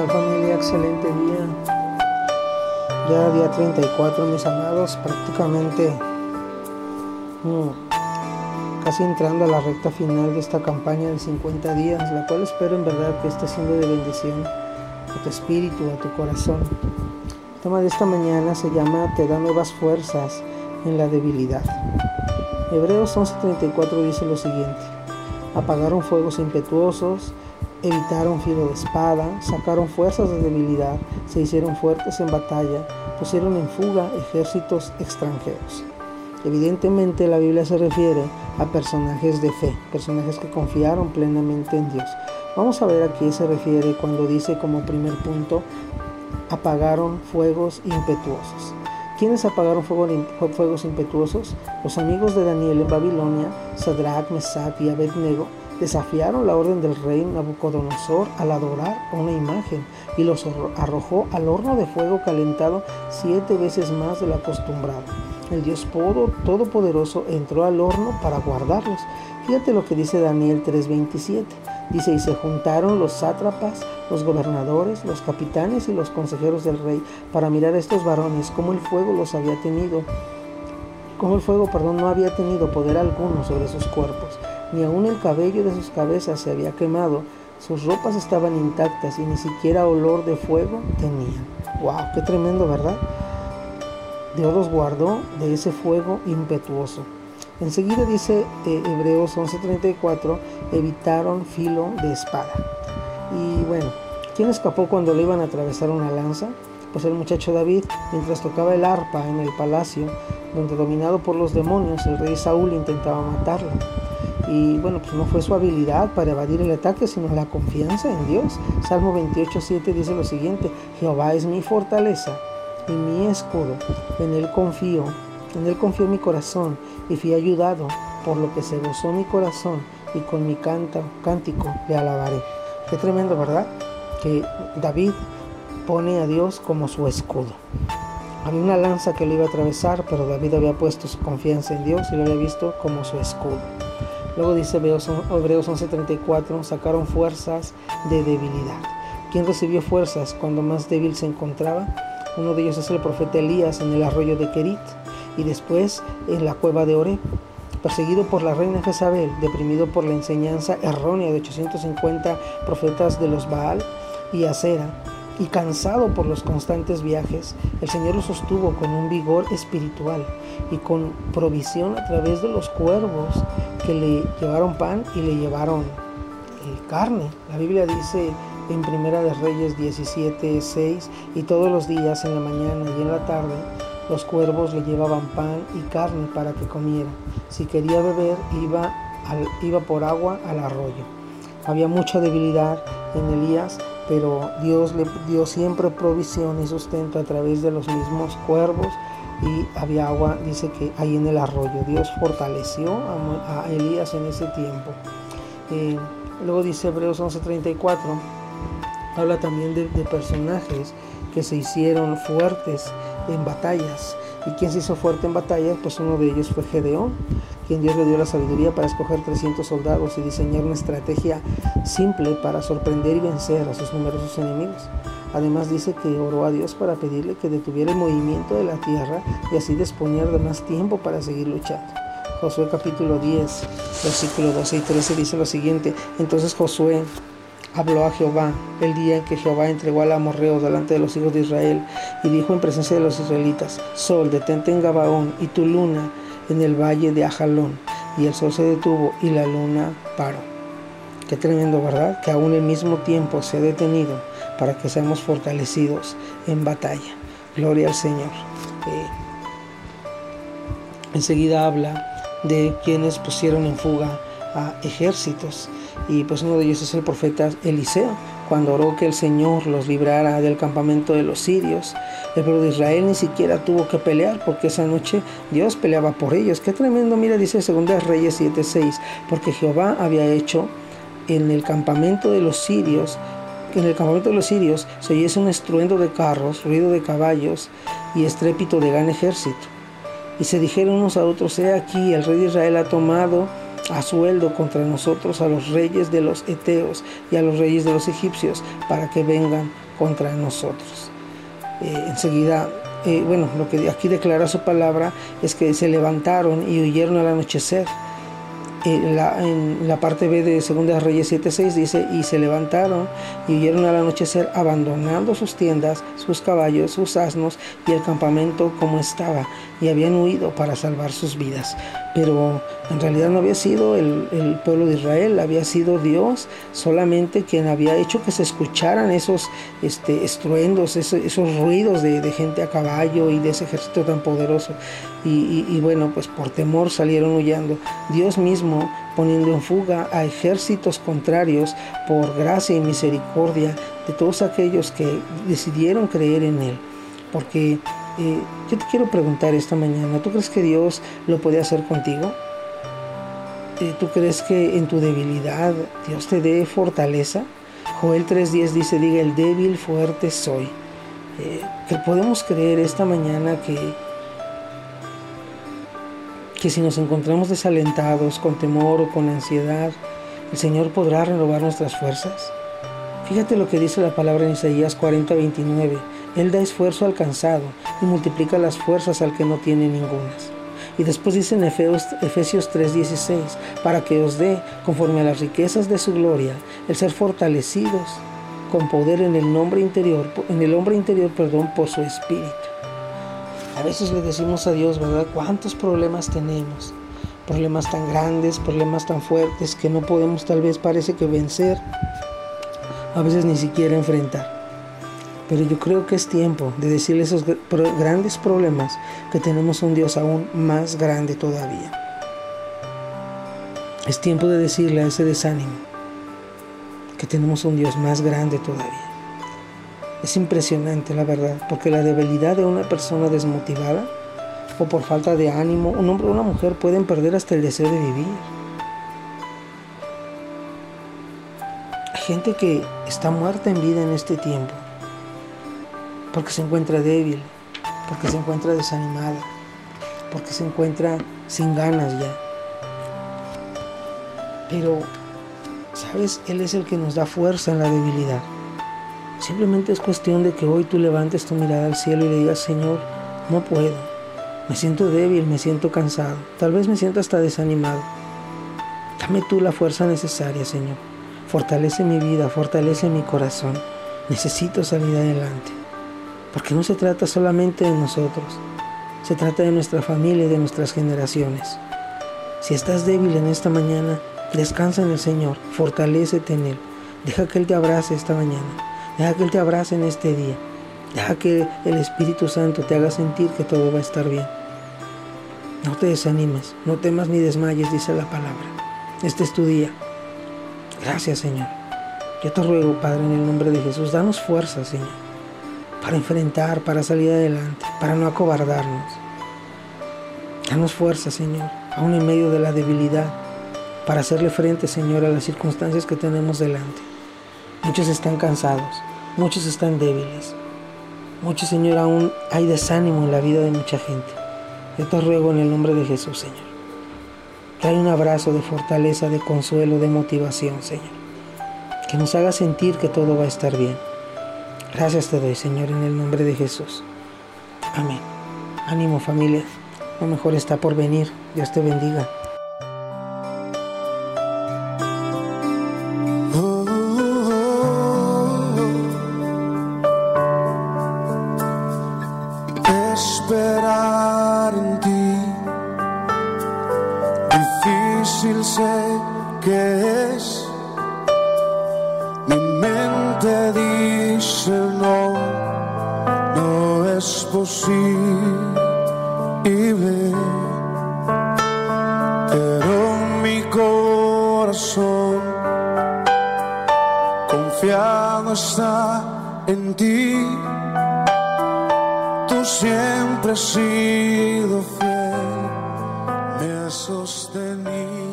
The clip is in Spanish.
tal familia? Excelente día. Ya día 34, mis amados, prácticamente mm, casi entrando a la recta final de esta campaña de 50 días, la cual espero en verdad que esté siendo de bendición a tu espíritu, a tu corazón. El tema de esta mañana se llama Te da nuevas fuerzas en la debilidad. Hebreos 11:34 dice lo siguiente, apagaron fuegos impetuosos, evitaron filo de espada, sacaron fuerzas de debilidad, se hicieron fuertes en batalla, pusieron en fuga ejércitos extranjeros. Evidentemente la Biblia se refiere a personajes de fe, personajes que confiaron plenamente en Dios. Vamos a ver a qué se refiere cuando dice como primer punto, apagaron fuegos impetuosos. ¿Quiénes apagaron fuegos impetuosos? Los amigos de Daniel en Babilonia, Sadrach, Mesach y Abednego, desafiaron la orden del rey Nabucodonosor al adorar una imagen y los arrojó al horno de fuego calentado siete veces más de lo acostumbrado. El Dios Todopoderoso entró al horno para guardarlos. Fíjate lo que dice Daniel 3:27. Dice, y se juntaron los sátrapas, los gobernadores, los capitanes y los consejeros del rey para mirar a estos varones cómo el fuego los había tenido, cómo el fuego, perdón, no había tenido poder alguno sobre sus cuerpos ni aun el cabello de sus cabezas se había quemado, sus ropas estaban intactas y ni siquiera olor de fuego tenían. ¡Wow! ¡Qué tremendo, ¿verdad? Dios los guardó de ese fuego impetuoso. Enseguida dice eh, Hebreos 11:34, evitaron filo de espada. Y bueno, ¿quién escapó cuando le iban a atravesar una lanza? Pues el muchacho David, mientras tocaba el arpa en el palacio, donde dominado por los demonios, el rey Saúl intentaba matarlo. Y bueno, pues no fue su habilidad para evadir el ataque, sino la confianza en Dios. Salmo 28.7 dice lo siguiente, Jehová es mi fortaleza y mi escudo, en él confío, en él confío mi corazón y fui ayudado, por lo que se gozó mi corazón y con mi canto, cántico le alabaré. Qué tremendo, ¿verdad? Que David pone a Dios como su escudo. Había una lanza que lo iba a atravesar, pero David había puesto su confianza en Dios y lo había visto como su escudo. Luego dice Hebreos 11:34, sacaron fuerzas de debilidad. ¿Quién recibió fuerzas cuando más débil se encontraba? Uno de ellos es el profeta Elías en el arroyo de Kerit y después en la cueva de Oreb. Perseguido por la reina Jezabel, deprimido por la enseñanza errónea de 850 profetas de los Baal y Acera, y cansado por los constantes viajes, el Señor lo sostuvo con un vigor espiritual y con provisión a través de los cuervos que le llevaron pan y le llevaron eh, carne. La Biblia dice en Primera de Reyes 17, 6, y todos los días en la mañana y en la tarde los cuervos le llevaban pan y carne para que comiera. Si quería beber, iba, iba por agua al arroyo. Había mucha debilidad en Elías, pero Dios le dio siempre provisión y sustento a través de los mismos cuervos y había agua, dice que ahí en el arroyo. Dios fortaleció a, Elías en ese tiempo. Eh, luego dice Hebreos 11:34, habla también de, de personajes que se hicieron fuertes en batallas. ¿Y quién se hizo fuerte en batallas? Pues uno de ellos fue Gedeón, quien Dios le dio la sabiduría para escoger 300 soldados y diseñar una estrategia simple para sorprender y vencer a sus numerosos enemigos. Además dice que oró a Dios para pedirle que detuviera el movimiento de la tierra y así disponer de más tiempo para seguir luchando. Josué capítulo 10, versículo 12 y 13 dice lo siguiente, entonces Josué habló a Jehová el día en que Jehová entregó al amorreo delante de los hijos de Israel y dijo en presencia de los israelitas, Sol, detente en Gabaón y tu luna en el valle de Ajalón. Y el sol se detuvo y la luna paró. Qué tremendo, ¿verdad? Que aún el mismo tiempo se ha detenido para que seamos fortalecidos en batalla. Gloria al Señor. Eh, enseguida habla de quienes pusieron en fuga a ejércitos y pues uno de ellos es el profeta Eliseo cuando oró que el Señor los librara del campamento de los sirios. El pueblo de Israel ni siquiera tuvo que pelear porque esa noche Dios peleaba por ellos. Qué tremendo, mira, dice 2 Reyes 7:6, porque Jehová había hecho en el campamento de los sirios en el campamento de los sirios se oyese un estruendo de carros, ruido de caballos y estrépito de gran ejército. Y se dijeron unos a otros, he aquí, el rey de Israel ha tomado a sueldo contra nosotros a los reyes de los Eteos y a los reyes de los egipcios para que vengan contra nosotros. Eh, enseguida, eh, bueno, lo que aquí declara su palabra es que se levantaron y huyeron al anochecer en la, parte B de Segunda Reyes 7.6 dice, y se levantaron y huyeron al anochecer abandonando sus tiendas, sus caballos, sus asnos y el campamento como estaba, y habían huido para salvar sus vidas. Pero en realidad no había sido el, pueblo de Israel, había sido Dios solamente quien había hecho que se escucharan esos este, estruendos, esos, ruidos de, gente a caballo y de ese ejército tan poderoso. y bueno, pues por temor salieron huyendo. Dios mismo poniendo en fuga a ejércitos contrarios por gracia y misericordia de todos aquellos que decidieron creer en Él. Porque eh, yo te quiero preguntar esta mañana, ¿tú crees que Dios lo puede hacer contigo? Eh, ¿Tú crees que en tu debilidad Dios te dé fortaleza? Joel 3.10 dice, diga, el débil fuerte soy. Eh, que podemos creer esta mañana que, que si nos encontramos desalentados, con temor o con ansiedad, el Señor podrá renovar nuestras fuerzas. Fíjate lo que dice la palabra en Isaías 40:29. Él da esfuerzo al cansado y multiplica las fuerzas al que no tiene ningunas. Y después dice en Efesios 3:16, para que os dé, conforme a las riquezas de su gloria, el ser fortalecidos con poder en el nombre interior, en el hombre interior, perdón, por su espíritu. A veces le decimos a Dios, ¿verdad? ¿Cuántos problemas tenemos? Problemas tan grandes, problemas tan fuertes que no podemos tal vez parece que vencer a veces ni siquiera enfrentar. Pero yo creo que es tiempo de decirle esos grandes problemas que tenemos un Dios aún más grande todavía. Es tiempo de decirle a ese desánimo que tenemos un Dios más grande todavía. Es impresionante la verdad, porque la debilidad de una persona desmotivada o por falta de ánimo, un hombre o una mujer pueden perder hasta el deseo de vivir. gente que está muerta en vida en este tiempo, porque se encuentra débil, porque se encuentra desanimada, porque se encuentra sin ganas ya. Pero, ¿sabes? Él es el que nos da fuerza en la debilidad. Simplemente es cuestión de que hoy tú levantes tu mirada al cielo y le digas, Señor, no puedo. Me siento débil, me siento cansado, tal vez me siento hasta desanimado. Dame tú la fuerza necesaria, Señor Fortalece mi vida, fortalece mi corazón. Necesito salir adelante. Porque no se trata solamente de nosotros, se trata de nuestra familia y de nuestras generaciones. Si estás débil en esta mañana, descansa en el Señor, fortalecete en Él. Deja que Él te abrace esta mañana. Deja que Él te abrace en este día. Deja que el Espíritu Santo te haga sentir que todo va a estar bien. No te desanimes, no temas ni desmayes, dice la palabra. Este es tu día. Gracias, Señor. Yo te ruego, Padre, en el nombre de Jesús, danos fuerza, Señor, para enfrentar, para salir adelante, para no acobardarnos. Danos fuerza, Señor, aún en medio de la debilidad, para hacerle frente, Señor, a las circunstancias que tenemos delante. Muchos están cansados, muchos están débiles. Muchos, Señor, aún hay desánimo en la vida de mucha gente. Yo te ruego en el nombre de Jesús, Señor Trae un abrazo de fortaleza, de consuelo, de motivación, Señor. Que nos haga sentir que todo va a estar bien. Gracias te doy, Señor, en el nombre de Jesús. Amén. Ánimo familia. Lo mejor está por venir. Dios te bendiga. Difícil sé que es. Mi mente dice no, no es posible. Pero mi corazón confiado está en ti. Tú siempre has sido fiel me has sostenido.